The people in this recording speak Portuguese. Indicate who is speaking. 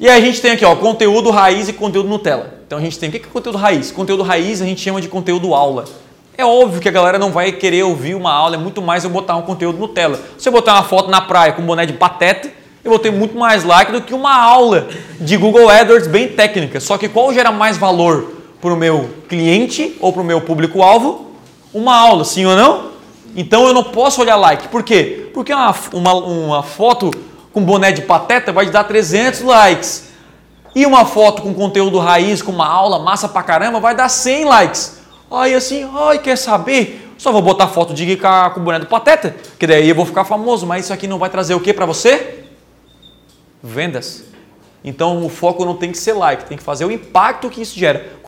Speaker 1: E a gente tem aqui, ó, conteúdo raiz e conteúdo Nutella. Então a gente tem, o que é conteúdo raiz? Conteúdo raiz a gente chama de conteúdo aula. É óbvio que a galera não vai querer ouvir uma aula, é muito mais eu botar um conteúdo Nutella. Se eu botar uma foto na praia com um boné de pateta, eu vou ter muito mais like do que uma aula de Google AdWords bem técnica. Só que qual gera mais valor para o meu cliente ou para o meu público-alvo? Uma aula, sim ou não? Então eu não posso olhar like. Por quê? Porque uma, uma, uma foto com boné de pateta vai te dar 300 likes. E uma foto com conteúdo raiz, com uma aula massa pra caramba, vai dar 100 likes. Aí assim, ai, quer saber? Só vou botar foto de com o boné do pateta, que daí eu vou ficar famoso, mas isso aqui não vai trazer o que para você? vendas. Então o foco não tem que ser like, tem que fazer o impacto que isso gera.